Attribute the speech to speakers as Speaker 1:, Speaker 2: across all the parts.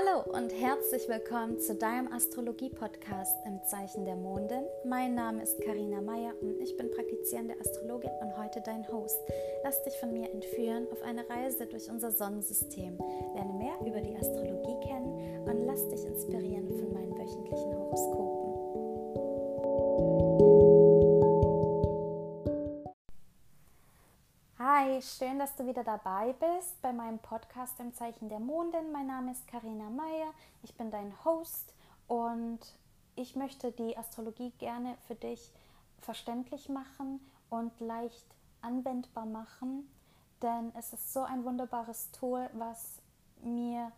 Speaker 1: Hallo und herzlich willkommen zu deinem Astrologie-Podcast im Zeichen der Mondin. Mein Name ist Karina Meyer und ich bin praktizierende Astrologin und heute dein Host. Lass dich von mir entführen auf eine Reise durch unser Sonnensystem. Lerne mehr über die Astrologie kennen und lass dich inspirieren von meinen wöchentlichen Horoskopen. Dass du wieder dabei bist bei meinem Podcast im Zeichen der Mondin. Mein Name ist Karina Meyer, ich bin dein Host und ich möchte die Astrologie gerne für dich verständlich machen und leicht anwendbar machen, denn es ist so ein wunderbares Tool, was mir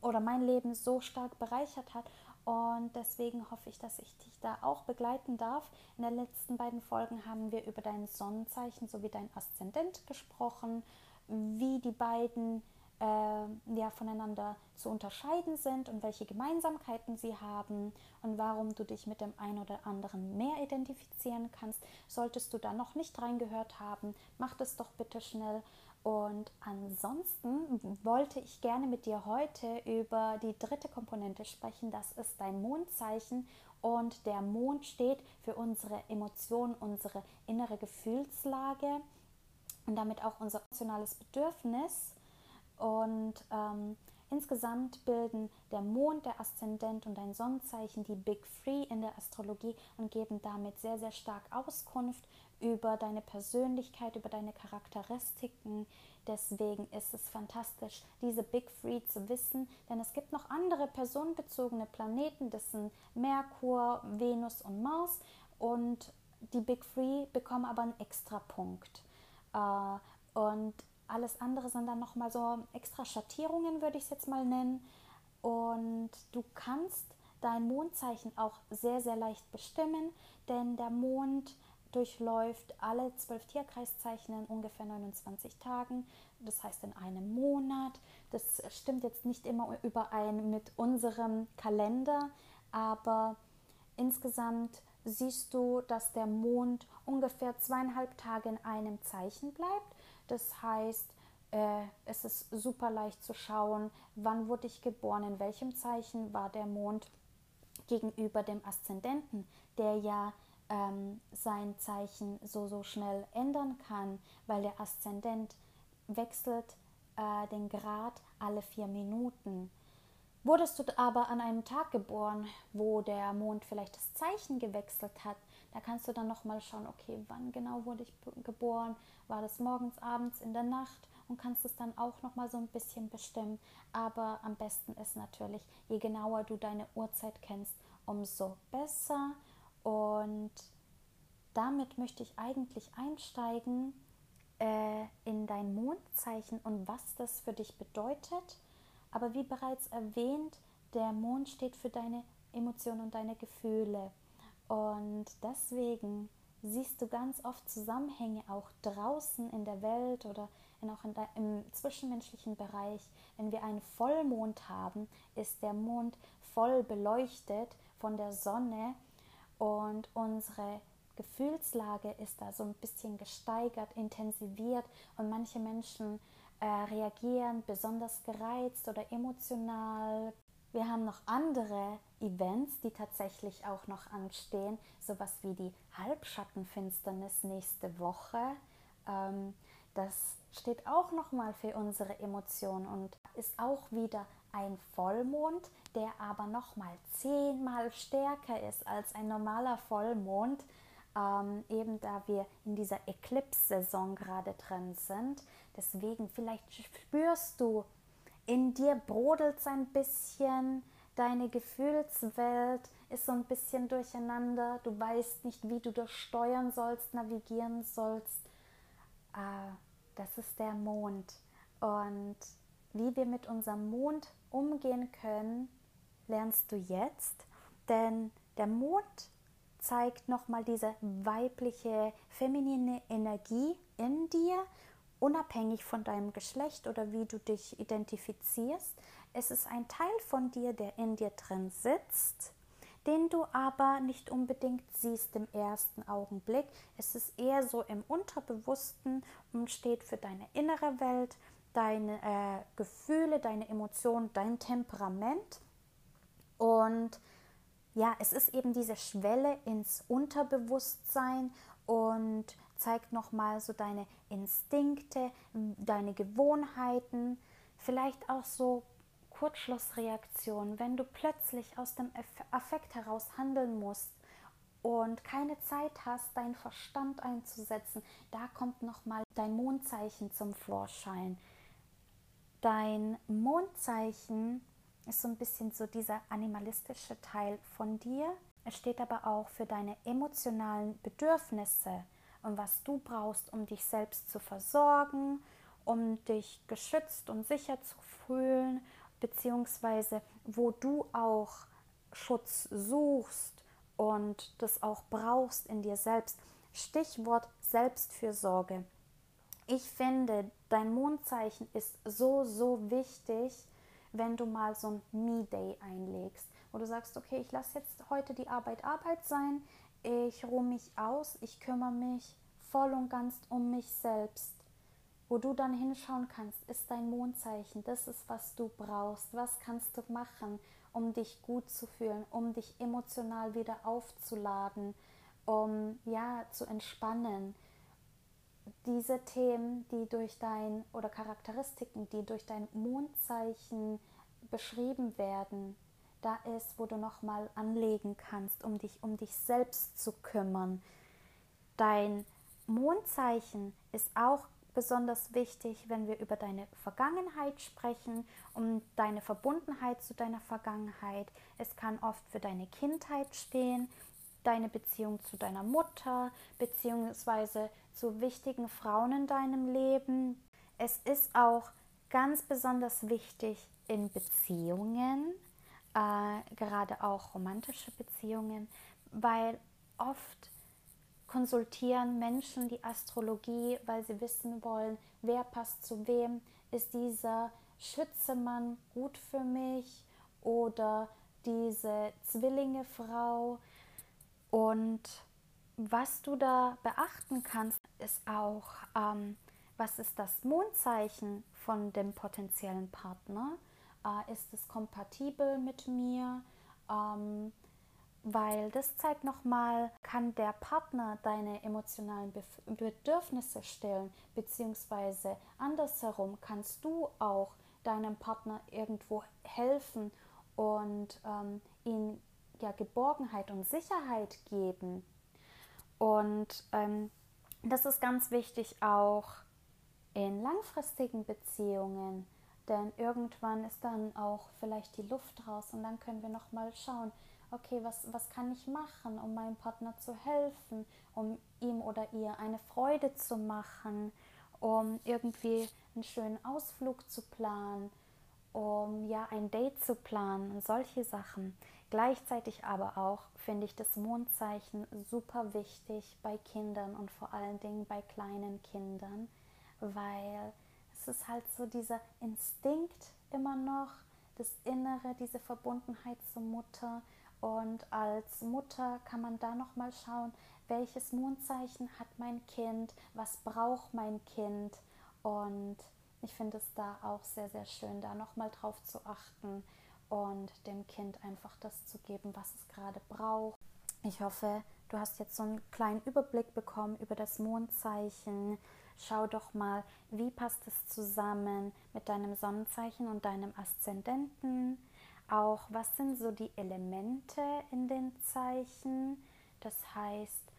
Speaker 1: oder mein Leben so stark bereichert hat und deswegen hoffe ich, dass ich dich da auch begleiten darf. In den letzten beiden Folgen haben wir über dein Sonnenzeichen sowie dein Aszendent gesprochen, wie die beiden äh, ja, voneinander zu unterscheiden sind und welche Gemeinsamkeiten sie haben und warum du dich mit dem einen oder anderen mehr identifizieren kannst. Solltest du da noch nicht reingehört haben, mach das doch bitte schnell. Und ansonsten wollte ich gerne mit dir heute über die dritte Komponente sprechen. Das ist dein Mondzeichen. Und der Mond steht für unsere Emotionen, unsere innere Gefühlslage und damit auch unser emotionales Bedürfnis. Und ähm, insgesamt bilden der Mond, der Aszendent und dein Sonnenzeichen die Big Three in der Astrologie und geben damit sehr, sehr stark Auskunft über deine Persönlichkeit, über deine Charakteristiken. Deswegen ist es fantastisch, diese Big Three zu wissen, denn es gibt noch andere personenbezogene Planeten, das sind Merkur, Venus und Mars und die Big Three bekommen aber einen extra Punkt. Äh, und alles andere sind dann nochmal so extra Schattierungen, würde ich es jetzt mal nennen. Und du kannst dein Mondzeichen auch sehr, sehr leicht bestimmen, denn der Mond durchläuft alle zwölf Tierkreiszeichen in ungefähr 29 Tagen, das heißt in einem Monat. Das stimmt jetzt nicht immer überein mit unserem Kalender, aber insgesamt siehst du, dass der Mond ungefähr zweieinhalb Tage in einem Zeichen bleibt. Das heißt, äh, es ist super leicht zu schauen, wann wurde ich geboren, in welchem Zeichen war der Mond gegenüber dem Aszendenten, der ja ähm, sein Zeichen so, so schnell ändern kann, weil der Aszendent wechselt äh, den Grad alle vier Minuten. Wurdest du aber an einem Tag geboren, wo der Mond vielleicht das Zeichen gewechselt hat, da kannst du dann nochmal schauen, okay, wann genau wurde ich geboren? War das morgens, abends, in der Nacht? Und kannst es dann auch nochmal so ein bisschen bestimmen. Aber am besten ist natürlich, je genauer du deine Uhrzeit kennst, umso besser. Und damit möchte ich eigentlich einsteigen äh, in dein Mondzeichen und was das für dich bedeutet. Aber wie bereits erwähnt, der Mond steht für deine Emotionen und deine Gefühle. Und deswegen siehst du ganz oft Zusammenhänge auch draußen in der Welt oder in, auch in der, im zwischenmenschlichen Bereich. Wenn wir einen Vollmond haben, ist der Mond voll beleuchtet von der Sonne und unsere Gefühlslage ist da so ein bisschen gesteigert, intensiviert und manche Menschen äh, reagieren besonders gereizt oder emotional. Wir haben noch andere Events, die tatsächlich auch noch anstehen, sowas wie die Halbschattenfinsternis nächste Woche. Ähm, das steht auch nochmal für unsere Emotionen und ist auch wieder ein Vollmond, der aber nochmal zehnmal stärker ist als ein normaler Vollmond, ähm, eben da wir in dieser Eclipse-Saison gerade drin sind. Deswegen, vielleicht spürst du, in dir brodelt es ein bisschen, deine Gefühlswelt ist so ein bisschen durcheinander, du weißt nicht, wie du das steuern sollst, navigieren sollst. Äh, das ist der Mond. Und wie wir mit unserem Mond umgehen können, lernst du jetzt. Denn der Mond zeigt nochmal diese weibliche, feminine Energie in dir, unabhängig von deinem Geschlecht oder wie du dich identifizierst. Es ist ein Teil von dir, der in dir drin sitzt, den du aber nicht unbedingt siehst im ersten Augenblick. Es ist eher so im Unterbewussten und steht für deine innere Welt, deine äh, Gefühle, deine Emotionen, dein Temperament. Und ja, es ist eben diese Schwelle ins Unterbewusstsein und zeigt nochmal so deine Instinkte, deine Gewohnheiten, vielleicht auch so Kurzschlussreaktionen, wenn du plötzlich aus dem Affekt heraus handeln musst und keine Zeit hast, deinen Verstand einzusetzen, da kommt nochmal dein Mondzeichen zum Vorschein. Dein Mondzeichen ist so ein bisschen so dieser animalistische Teil von dir. Es steht aber auch für deine emotionalen Bedürfnisse und was du brauchst, um dich selbst zu versorgen, um dich geschützt und sicher zu fühlen, beziehungsweise wo du auch Schutz suchst und das auch brauchst in dir selbst. Stichwort Selbstfürsorge. Ich finde, dein Mondzeichen ist so, so wichtig, wenn du mal so ein Me-Day einlegst, wo du sagst, okay, ich lasse jetzt heute die Arbeit Arbeit sein, ich ruhe mich aus, ich kümmere mich voll und ganz um mich selbst. Wo du dann hinschauen kannst, ist dein Mondzeichen, das ist, was du brauchst, was kannst du machen, um dich gut zu fühlen, um dich emotional wieder aufzuladen, um ja zu entspannen. Diese Themen, die durch dein oder Charakteristiken, die durch dein Mondzeichen beschrieben werden, da ist, wo du nochmal anlegen kannst, um dich um dich selbst zu kümmern. Dein Mondzeichen ist auch besonders wichtig, wenn wir über deine Vergangenheit sprechen, um deine Verbundenheit zu deiner Vergangenheit. Es kann oft für deine Kindheit stehen, deine Beziehung zu deiner Mutter, beziehungsweise zu wichtigen Frauen in deinem Leben. Es ist auch ganz besonders wichtig in Beziehungen, äh, gerade auch romantische Beziehungen, weil oft konsultieren Menschen die Astrologie, weil sie wissen wollen, wer passt zu wem. Ist dieser Schützemann gut für mich oder diese Zwillinge-Frau? Und was du da beachten kannst, ist auch, ähm, was ist das Mondzeichen von dem potenziellen Partner? Äh, ist es kompatibel mit mir? Ähm, weil das zeigt nochmal, kann der Partner deine emotionalen Bedürfnisse stillen, beziehungsweise andersherum kannst du auch deinem Partner irgendwo helfen und ähm, ihm ja Geborgenheit und Sicherheit geben. Und ähm, das ist ganz wichtig auch in langfristigen Beziehungen, denn irgendwann ist dann auch vielleicht die Luft raus und dann können wir nochmal schauen, okay, was, was kann ich machen, um meinem Partner zu helfen, um ihm oder ihr eine Freude zu machen, um irgendwie einen schönen Ausflug zu planen, um ja ein Date zu planen und solche Sachen. Gleichzeitig aber auch finde ich das Mondzeichen super wichtig bei Kindern und vor allen Dingen bei kleinen Kindern, weil es ist halt so dieser Instinkt immer noch, das Innere, diese Verbundenheit zur Mutter und als Mutter kann man da noch mal schauen, welches Mondzeichen hat mein Kind, was braucht mein Kind. Und ich finde es da auch sehr, sehr schön, da noch mal drauf zu achten und dem Kind einfach das zu geben, was es gerade braucht. Ich hoffe, du hast jetzt so einen kleinen Überblick bekommen über das Mondzeichen. Schau doch mal, wie passt es zusammen mit deinem Sonnenzeichen und deinem Aszendenten auch, was sind so die Elemente in den Zeichen. Das heißt,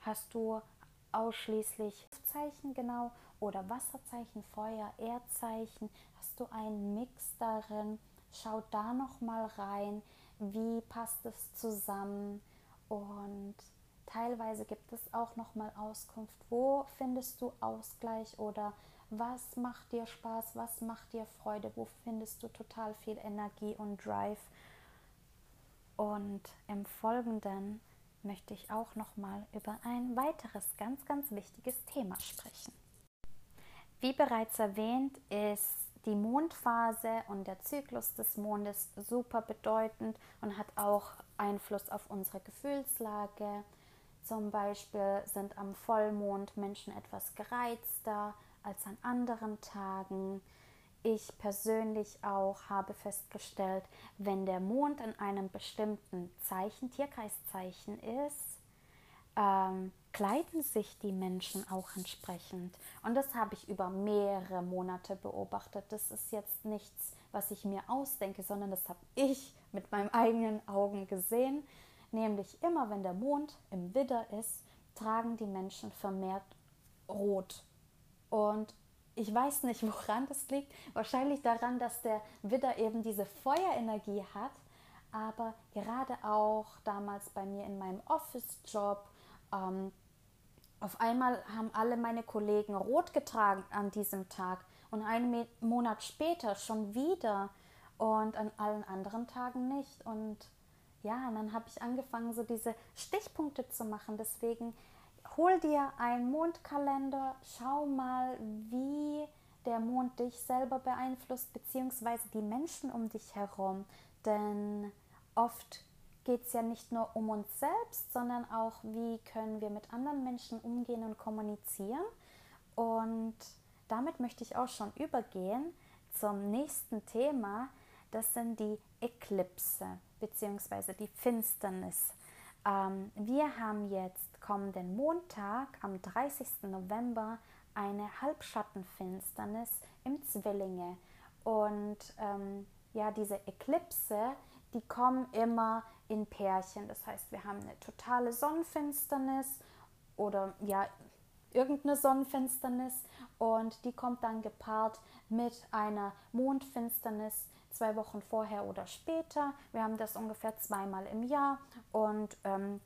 Speaker 1: hast du ausschließlich Zeichen genau oder Wasserzeichen, Feuer, Erdzeichen? Hast du einen Mix darin? Schau da noch mal rein, wie passt es zusammen? Und teilweise gibt es auch noch mal Auskunft, wo findest du Ausgleich oder was macht dir Spaß, was macht dir Freude, wo findest du total viel Energie und Drive. Und im Folgenden möchte ich auch noch mal über ein weiteres ganz, ganz wichtiges Thema sprechen. Wie bereits erwähnt, ist die Mondphase und der Zyklus des Mondes super bedeutend und hat auch Einfluss auf unsere Gefühlslage. Zum Beispiel sind am Vollmond Menschen etwas gereizter, als an anderen Tagen. ich persönlich auch habe festgestellt, wenn der Mond in einem bestimmten Zeichen, Tierkreiszeichen ist, ähm, kleiden sich die Menschen auch entsprechend. Und das habe ich über mehrere Monate beobachtet. Das ist jetzt nichts, was ich mir ausdenke, sondern das habe ich mit meinen eigenen Augen gesehen. Nämlich immer, wenn der Mond im Widder ist, tragen die Menschen vermehrt Rot. Und ich weiß nicht, woran das liegt. Wahrscheinlich daran, dass der Widder eben diese Feuerenergie hat. Aber gerade auch damals bei mir in meinem Office-Job ähm, auf einmal haben alle meine Kollegen rot getragen an diesem Tag und einen Monat später schon wieder und an allen anderen Tagen nicht. Und ja, und dann habe ich angefangen, so diese Stichpunkte zu machen. Deswegen hol dir einen Mondkalender, schau mal, wie der Mond dich selber beeinflusst, beziehungsweise die Menschen um dich herum. Denn oft geht es ja nicht nur um uns selbst, sondern auch, wie können wir mit anderen Menschen umgehen und kommunizieren. Und damit möchte ich auch schon übergehen zum nächsten Thema. Das sind die Eklipse bzw. die Finsternis. Ähm, wir haben jetzt kommenden Montag am 30. November eine Halbschattenfinsternis im Zwillinge. Und ähm, ja, diese Eklipse, die kommen immer in Pärchen. Das heißt, wir haben eine totale Sonnenfinsternis oder ja, irgendeine Sonnenfinsternis und die kommt dann gepaart mit einer Mondfinsternis zwei Wochen vorher oder später. Wir haben das ungefähr zweimal im Jahr und ähm,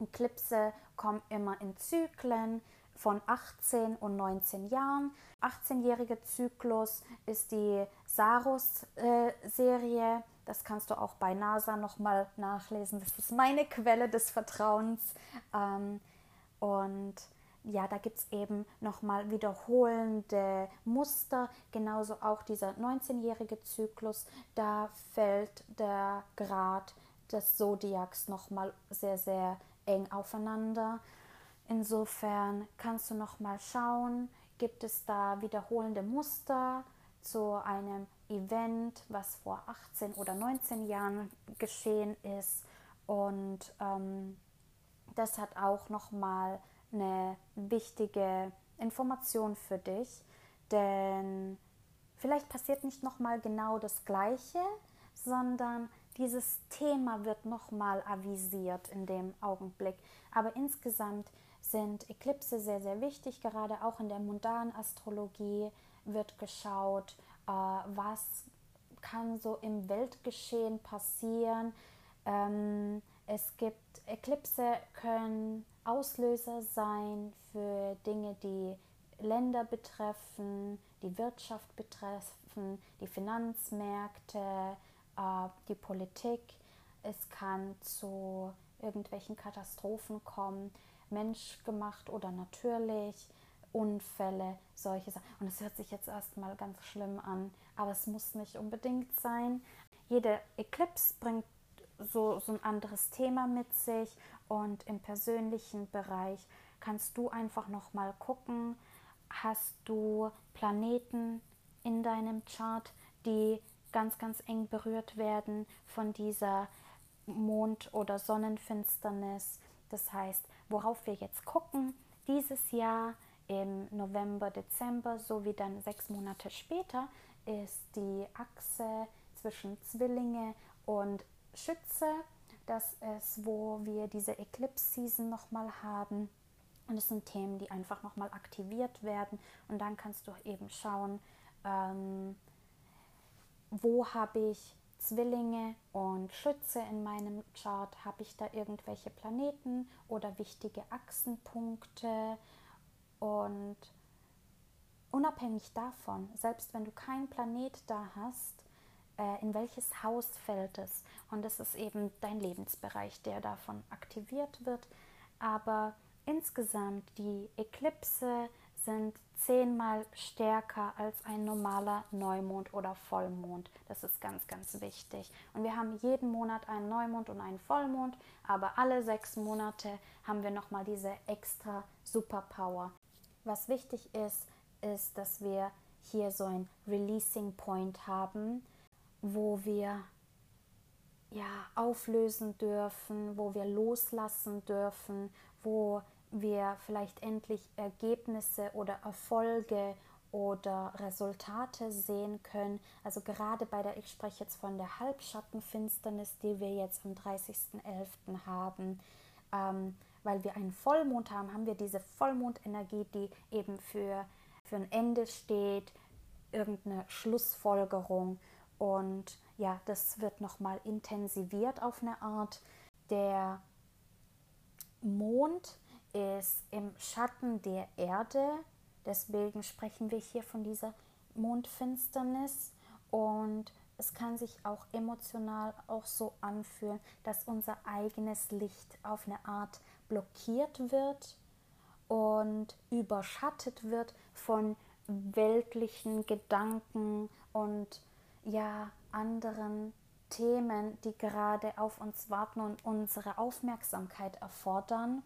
Speaker 1: Eklipse kommen immer in Zyklen von 18 und 19 Jahren. 18-jährige Zyklus ist die Saros-Serie. Äh, das kannst du auch bei NASA nochmal nachlesen. Das ist meine Quelle des Vertrauens. Ähm, und ja, da gibt es eben nochmal wiederholende Muster. Genauso auch dieser 19-jährige Zyklus. Da fällt der Grad des Zodiacs nochmal sehr, sehr eng aufeinander. Insofern kannst du nochmal schauen, gibt es da wiederholende Muster zu einem Event, was vor 18 oder 19 Jahren geschehen ist. Und ähm, das hat auch nochmal eine wichtige Information für dich, denn vielleicht passiert nicht nochmal genau das Gleiche, sondern dieses Thema wird nochmal avisiert in dem Augenblick. Aber insgesamt sind Eklipse sehr, sehr wichtig. Gerade auch in der mundanen Astrologie wird geschaut, äh, was kann so im Weltgeschehen passieren. Ähm, es gibt Eklipse können Auslöser sein für Dinge, die Länder betreffen, die Wirtschaft betreffen, die Finanzmärkte, äh, die Politik. Es kann zu irgendwelchen Katastrophen kommen menschgemacht oder natürlich, Unfälle, solche Sachen. Und es hört sich jetzt erstmal ganz schlimm an, aber es muss nicht unbedingt sein. Jede Eclipse bringt so, so ein anderes Thema mit sich und im persönlichen Bereich kannst du einfach nochmal gucken, hast du Planeten in deinem Chart, die ganz, ganz eng berührt werden von dieser Mond- oder Sonnenfinsternis. Das heißt, worauf wir jetzt gucken, dieses Jahr im November, Dezember sowie dann sechs Monate später ist die Achse zwischen Zwillinge und Schütze. Das ist, wo wir diese Eclipse Season nochmal haben. Und es sind Themen, die einfach nochmal aktiviert werden. Und dann kannst du eben schauen, ähm, wo habe ich Zwillinge und Schütze in meinem Chart, habe ich da irgendwelche Planeten oder wichtige Achsenpunkte und unabhängig davon, selbst wenn du keinen Planet da hast, äh, in welches Haus fällt es? Und es ist eben dein Lebensbereich, der davon aktiviert wird. Aber insgesamt die Eklipse sind zehnmal stärker als ein normaler Neumond oder Vollmond. Das ist ganz, ganz wichtig. Und wir haben jeden Monat einen Neumond und einen Vollmond, aber alle sechs Monate haben wir nochmal diese extra Superpower. Was wichtig ist, ist, dass wir hier so ein Releasing Point haben, wo wir ja auflösen dürfen, wo wir loslassen dürfen, wo wir vielleicht endlich Ergebnisse oder Erfolge oder Resultate sehen können. Also gerade bei der, ich spreche jetzt von der Halbschattenfinsternis, die wir jetzt am 30.11. haben, ähm, weil wir einen Vollmond haben, haben wir diese Vollmondenergie, die eben für, für ein Ende steht, irgendeine Schlussfolgerung. Und ja, das wird nochmal intensiviert auf eine Art. Der Mond ist im Schatten der Erde Deswegen sprechen wir hier von dieser Mondfinsternis und es kann sich auch emotional auch so anfühlen, dass unser eigenes Licht auf eine Art blockiert wird und überschattet wird von weltlichen Gedanken und ja anderen Themen, die gerade auf uns warten und unsere Aufmerksamkeit erfordern.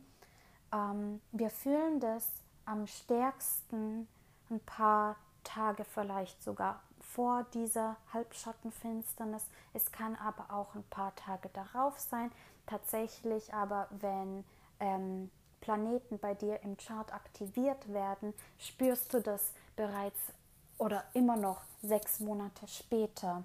Speaker 1: Ähm, wir fühlen das am stärksten ein paar Tage vielleicht sogar vor dieser Halbschattenfinsternis. Es kann aber auch ein paar Tage darauf sein. Tatsächlich aber, wenn ähm, Planeten bei dir im Chart aktiviert werden, spürst du das bereits oder immer noch sechs Monate später.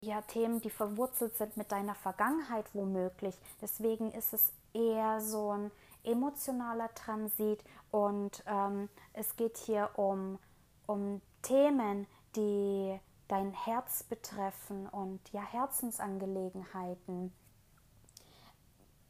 Speaker 1: Ja, Themen, die verwurzelt sind mit deiner Vergangenheit womöglich. Deswegen ist es eher so ein emotionaler Transit und ähm, es geht hier um, um Themen, die dein Herz betreffen und ja Herzensangelegenheiten.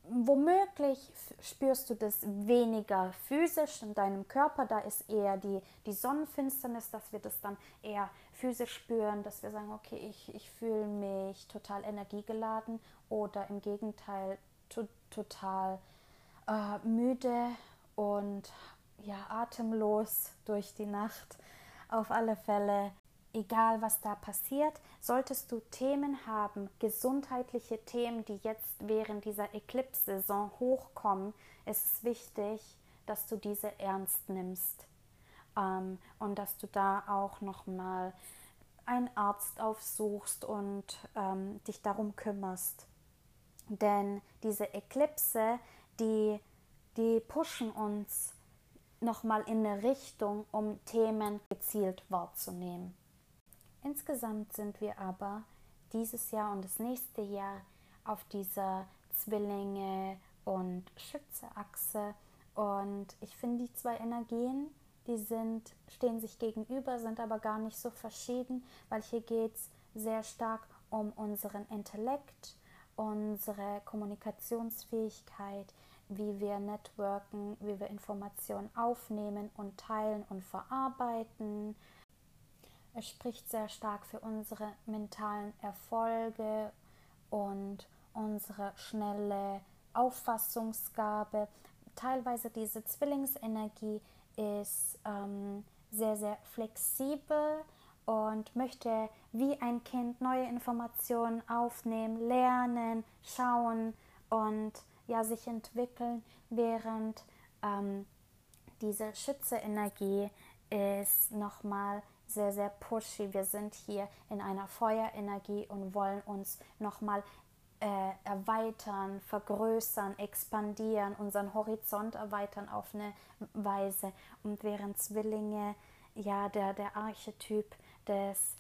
Speaker 1: Womöglich spürst du das weniger physisch in deinem Körper, da ist eher die, die Sonnenfinsternis, dass wir das dann eher physisch spüren, dass wir sagen, okay, ich, ich fühle mich total energiegeladen oder im Gegenteil to, total äh, müde und ja, atemlos durch die Nacht. Auf alle Fälle, egal was da passiert, solltest du Themen haben, gesundheitliche Themen, die jetzt während dieser Eclipse-Saison hochkommen, ist es wichtig, dass du diese ernst nimmst ähm, und dass du da auch nochmal einen Arzt aufsuchst und ähm, dich darum kümmerst. Denn diese Eklipse die, die pushen uns nochmal in eine Richtung, um Themen gezielt wahrzunehmen. Insgesamt sind wir aber dieses Jahr und das nächste Jahr auf dieser Zwillinge und Schütze-Achse und ich finde die zwei Energien, die sind, stehen sich gegenüber, sind aber gar nicht so verschieden, weil hier geht es sehr stark um unseren Intellekt, unsere Kommunikationsfähigkeit, wie wir networken, wie wir Informationen aufnehmen und teilen und verarbeiten. Es spricht sehr stark für unsere mentalen Erfolge und unsere schnelle Auffassungsgabe. Teilweise diese Zwillingsenergie ist ähm, sehr, sehr flexibel und möchte wie ein Kind neue Informationen aufnehmen, lernen, schauen und ja sich entwickeln, während ähm, diese Schütze-Energie ist nochmal sehr, sehr pushy. Wir sind hier in einer Feuerenergie und wollen uns nochmal äh, erweitern, vergrößern, expandieren, unseren Horizont erweitern auf eine Weise. Und während Zwillinge ja der, der Archetyp des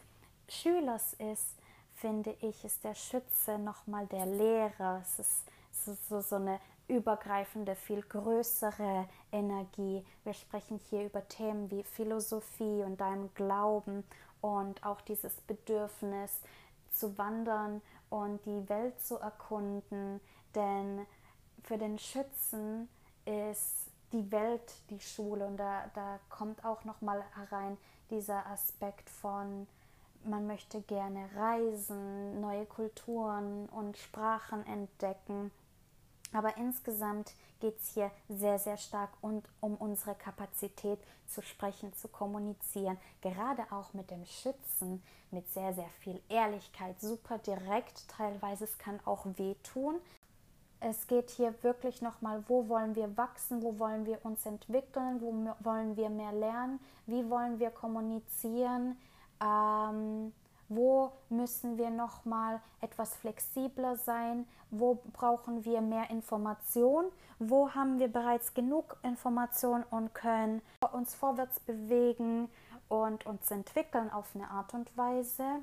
Speaker 1: Schülers ist, finde ich, ist der Schütze nochmal der Lehrer. Es ist so, so eine übergreifende, viel größere Energie. Wir sprechen hier über Themen wie Philosophie und deinem Glauben und auch dieses Bedürfnis zu wandern und die Welt zu erkunden, denn für den Schützen ist die Welt die Schule und da, da kommt auch nochmal herein dieser Aspekt von man möchte gerne reisen, neue Kulturen und Sprachen entdecken. Aber insgesamt geht es hier sehr, sehr stark und um unsere Kapazität zu sprechen, zu kommunizieren. Gerade auch mit dem Schützen, mit sehr, sehr viel Ehrlichkeit, super direkt. Teilweise es kann auch wehtun. Es geht hier wirklich nochmal, wo wollen wir wachsen, wo wollen wir uns entwickeln, wo wollen wir mehr lernen, wie wollen wir kommunizieren, ähm, wo müssen wir nochmal etwas flexibler sein, wo brauchen wir mehr Information, wo haben wir bereits genug Information und können uns vorwärts bewegen und uns entwickeln auf eine Art und Weise.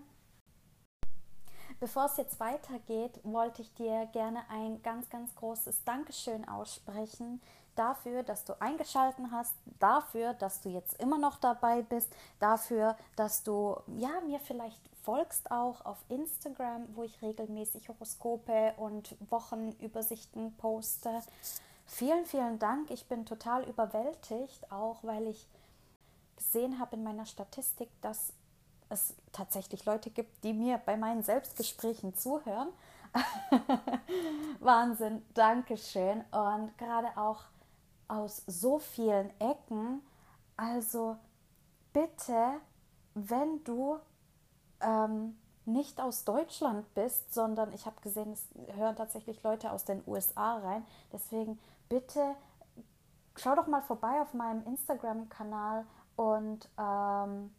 Speaker 1: Bevor es jetzt weitergeht, wollte ich dir gerne ein ganz, ganz großes Dankeschön aussprechen dafür, dass du eingeschalten hast, dafür, dass du jetzt immer noch dabei bist, dafür, dass du ja mir vielleicht folgst auch auf Instagram, wo ich regelmäßig Horoskope und Wochenübersichten poste. Vielen, vielen Dank. Ich bin total überwältigt, auch weil ich gesehen habe in meiner Statistik, dass es tatsächlich Leute gibt, die mir bei meinen Selbstgesprächen zuhören. Wahnsinn, Dankeschön. Und gerade auch aus so vielen Ecken. Also bitte, wenn du ähm, nicht aus Deutschland bist, sondern ich habe gesehen, es hören tatsächlich Leute aus den USA rein. Deswegen bitte schau doch mal vorbei auf meinem Instagram-Kanal und ähm,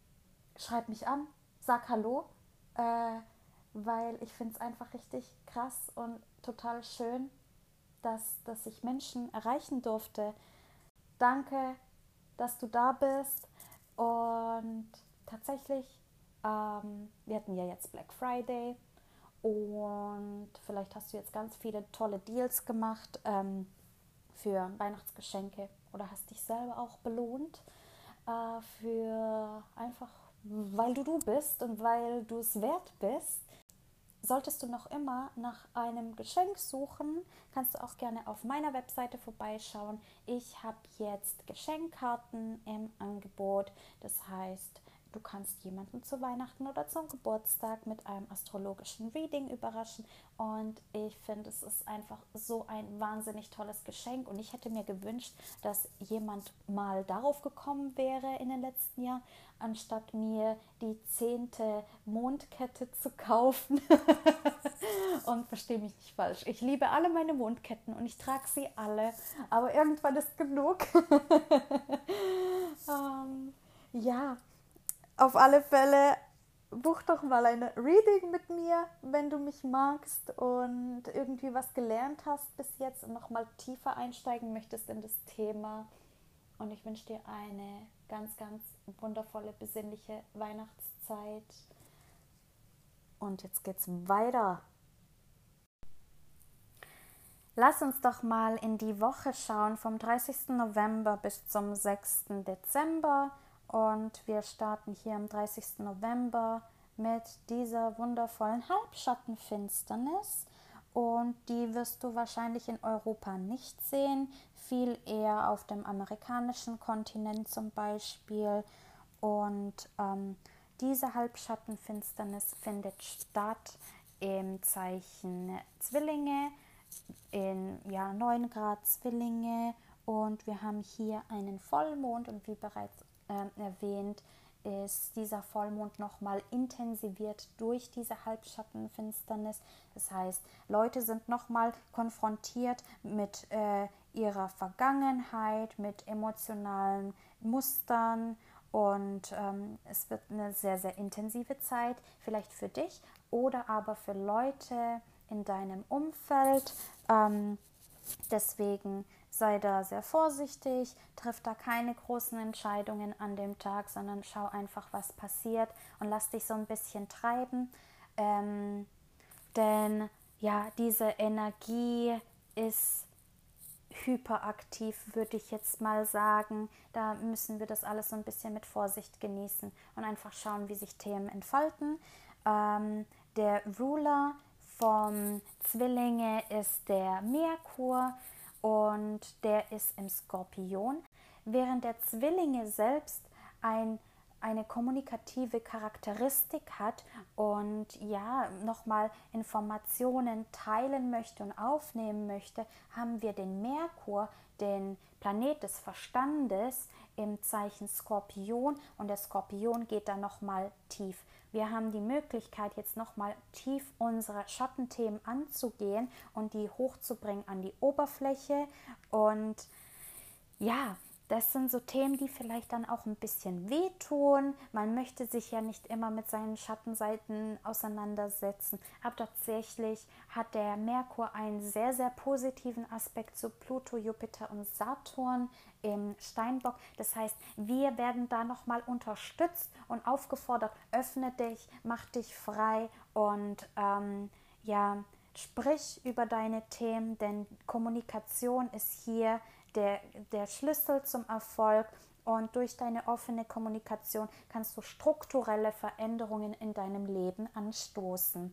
Speaker 1: schreib mich an, sag Hallo, äh, weil ich finde es einfach richtig krass und total schön, dass, dass ich Menschen erreichen durfte. Danke, dass du da bist und tatsächlich ähm, wir hatten ja jetzt Black Friday und vielleicht hast du jetzt ganz viele tolle Deals gemacht ähm, für Weihnachtsgeschenke oder hast dich selber auch belohnt äh, für einfach, weil du du bist und weil du es wert bist. Solltest du noch immer nach einem Geschenk suchen, kannst du auch gerne auf meiner Webseite vorbeischauen. Ich habe jetzt Geschenkkarten im Angebot. Das heißt, Du kannst jemanden zu Weihnachten oder zum Geburtstag mit einem astrologischen Reading überraschen. Und ich finde, es ist einfach so ein wahnsinnig tolles Geschenk. Und ich hätte mir gewünscht, dass jemand mal darauf gekommen wäre in den letzten Jahren, anstatt mir die zehnte Mondkette zu kaufen. und verstehe mich nicht falsch. Ich liebe alle meine Mondketten und ich trage sie alle. Aber irgendwann ist genug. ähm, ja, auf alle Fälle buch doch mal ein Reading mit mir, wenn du mich magst und irgendwie was gelernt hast bis jetzt und noch mal tiefer einsteigen möchtest in das Thema. Und ich wünsche dir eine ganz, ganz wundervolle, besinnliche Weihnachtszeit. Und jetzt geht's weiter. Lass uns doch mal in die Woche schauen, vom 30. November bis zum 6. Dezember. Und wir starten hier am 30. November mit dieser wundervollen Halbschattenfinsternis. Und die wirst du wahrscheinlich in Europa nicht sehen, viel eher auf dem amerikanischen Kontinent zum Beispiel. Und ähm, diese Halbschattenfinsternis findet statt im Zeichen Zwillinge, in ja, 9 Grad Zwillinge. Und wir haben hier einen Vollmond und wie bereits äh, erwähnt, ist dieser Vollmond nochmal intensiviert durch diese Halbschattenfinsternis. Das heißt, Leute sind nochmal konfrontiert mit äh, ihrer Vergangenheit, mit emotionalen Mustern und ähm, es wird eine sehr, sehr intensive Zeit, vielleicht für dich oder aber für Leute in deinem Umfeld. Ähm, deswegen sei da sehr vorsichtig, triff da keine großen Entscheidungen an dem Tag, sondern schau einfach, was passiert und lass dich so ein bisschen treiben. Ähm, denn ja, diese Energie ist hyperaktiv, würde ich jetzt mal sagen. Da müssen wir das alles so ein bisschen mit Vorsicht genießen und einfach schauen, wie sich Themen entfalten. Ähm, der Ruler vom Zwillinge ist der Merkur und der ist im Skorpion, während der Zwillinge selbst ein, eine kommunikative Charakteristik hat und ja nochmal Informationen teilen möchte und aufnehmen möchte, haben wir den Merkur, den Planet des Verstandes im Zeichen Skorpion und der Skorpion geht dann nochmal tief. Wir haben die Möglichkeit, jetzt nochmal tief unsere Schattenthemen anzugehen und die hochzubringen an die Oberfläche. Und ja, das sind so Themen, die vielleicht dann auch ein bisschen wehtun. Man möchte sich ja nicht immer mit seinen Schattenseiten auseinandersetzen. Aber tatsächlich hat der Merkur einen sehr, sehr positiven Aspekt zu Pluto, Jupiter und Saturn im Steinbock. Das heißt, wir werden da nochmal unterstützt und aufgefordert, öffne dich, mach dich frei und ähm, ja, sprich über deine Themen, denn Kommunikation ist hier der, der Schlüssel zum Erfolg und durch deine offene Kommunikation kannst du strukturelle Veränderungen in deinem Leben anstoßen.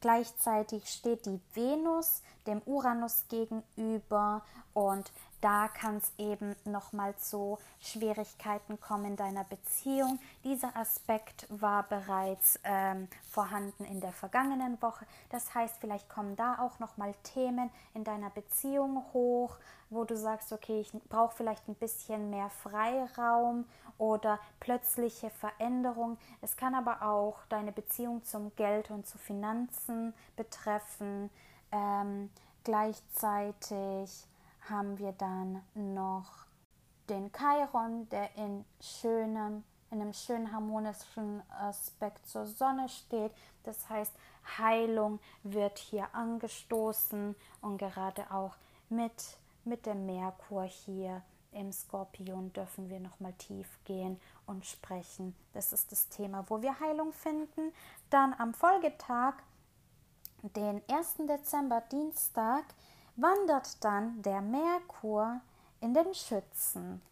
Speaker 1: Gleichzeitig steht die Venus dem Uranus gegenüber und da kann es eben nochmal zu Schwierigkeiten kommen in deiner Beziehung. Dieser Aspekt war bereits ähm, vorhanden in der vergangenen Woche. Das heißt, vielleicht kommen da auch nochmal Themen in deiner Beziehung hoch, wo du sagst, okay, ich brauche vielleicht ein bisschen mehr Freiraum oder plötzliche Veränderung. Es kann aber auch deine Beziehung zum Geld und zu Finanzen betreffen. Ähm, gleichzeitig haben wir dann noch den Chiron, der in schönem, in einem schönen harmonischen Aspekt zur Sonne steht. Das heißt, Heilung wird hier angestoßen und gerade auch mit, mit dem Merkur hier im Skorpion dürfen wir nochmal tief gehen und sprechen. Das ist das Thema, wo wir Heilung finden. Dann am Folgetag, den 1. Dezember, Dienstag, wandert dann der Merkur in den Schützen.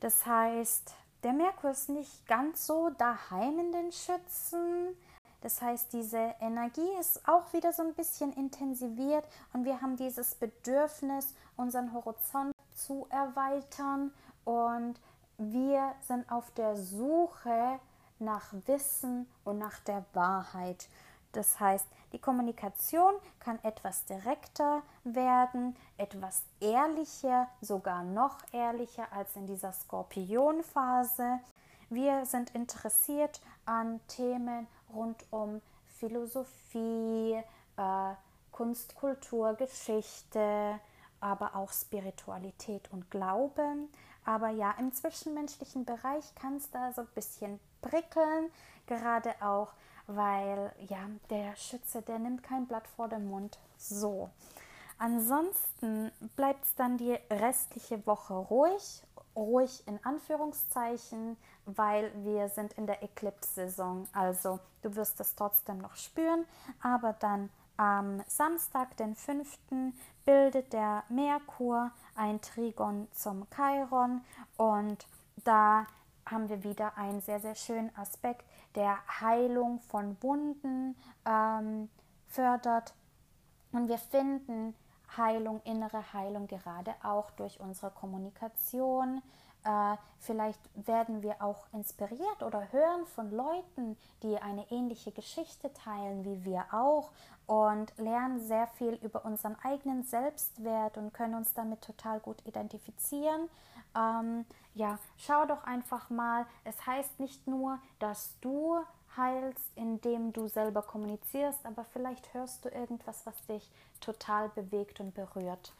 Speaker 1: Das heißt, der Merkur ist nicht ganz so daheim in den Schützen. Das heißt, diese Energie ist auch wieder so ein bisschen intensiviert und wir haben dieses Bedürfnis, unseren Horizont zu erweitern und wir sind auf der Suche nach Wissen und nach der Wahrheit. Das heißt, die Kommunikation kann etwas direkter werden, etwas ehrlicher, sogar noch ehrlicher als in dieser Skorpionphase. Wir sind interessiert an Themen rund um Philosophie, äh, Kunst, Kultur, Geschichte, aber auch Spiritualität und Glauben. Aber ja, im zwischenmenschlichen Bereich kann es da so ein bisschen prickeln, gerade auch weil ja, der Schütze, der nimmt kein Blatt vor den Mund. So. Ansonsten bleibt es dann die restliche Woche ruhig, ruhig in Anführungszeichen, weil wir sind in der Eclipse-Saison. Also du wirst es trotzdem noch spüren, aber dann am Samstag, den 5., bildet der Merkur ein Trigon zum Chiron und da haben wir wieder einen sehr, sehr schönen Aspekt, der Heilung von Wunden ähm, fördert. Und wir finden Heilung, innere Heilung gerade auch durch unsere Kommunikation. Äh, vielleicht werden wir auch inspiriert oder hören von Leuten, die eine ähnliche Geschichte teilen wie wir auch und lernen sehr viel über unseren eigenen Selbstwert und können uns damit total gut identifizieren. Ähm, ja, schau doch einfach mal. Es heißt nicht nur, dass du heilst, indem du selber kommunizierst, aber vielleicht hörst du irgendwas, was dich total bewegt und berührt.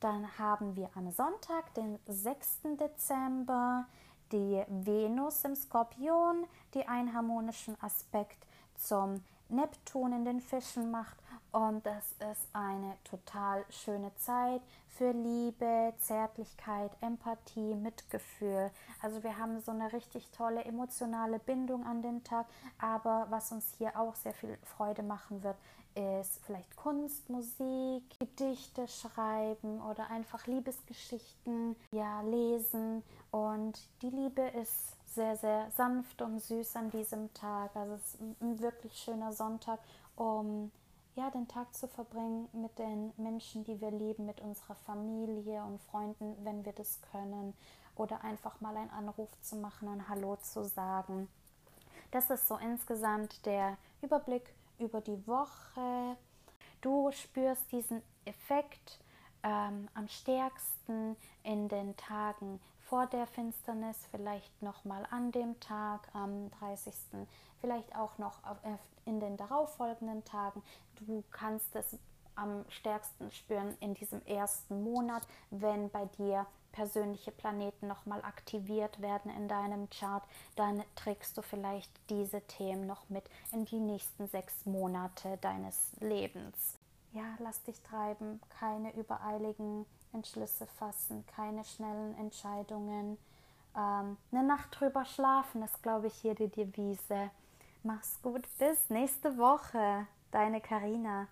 Speaker 1: Dann haben wir am Sonntag, den 6. Dezember, die Venus im Skorpion, die einen harmonischen Aspekt zum Neptun in den Fischen macht und das ist eine total schöne Zeit für Liebe, Zärtlichkeit, Empathie, Mitgefühl. Also wir haben so eine richtig tolle emotionale Bindung an den Tag. Aber was uns hier auch sehr viel Freude machen wird, ist vielleicht Kunst, Musik, Gedichte schreiben oder einfach Liebesgeschichten, ja, lesen. Und die Liebe ist sehr, sehr sanft und süß an diesem Tag. Also es ist ein wirklich schöner Sonntag, um ja, den Tag zu verbringen mit den Menschen, die wir lieben, mit unserer Familie und Freunden, wenn wir das können. Oder einfach mal einen Anruf zu machen und Hallo zu sagen. Das ist so insgesamt der Überblick über die Woche. Du spürst diesen Effekt ähm, am stärksten in den Tagen vor der Finsternis, vielleicht nochmal an dem Tag, am 30. Vielleicht auch noch äh, in den darauffolgenden Tagen. Du kannst es am stärksten spüren in diesem ersten Monat, wenn bei dir persönliche Planeten nochmal aktiviert werden in deinem Chart, dann trägst du vielleicht diese Themen noch mit in die nächsten sechs Monate deines Lebens. Ja, lass dich treiben, keine übereiligen Entschlüsse fassen, keine schnellen Entscheidungen. Ähm, eine Nacht drüber schlafen ist, glaube ich, hier die Devise. Mach's gut, bis nächste Woche. Deine Karina.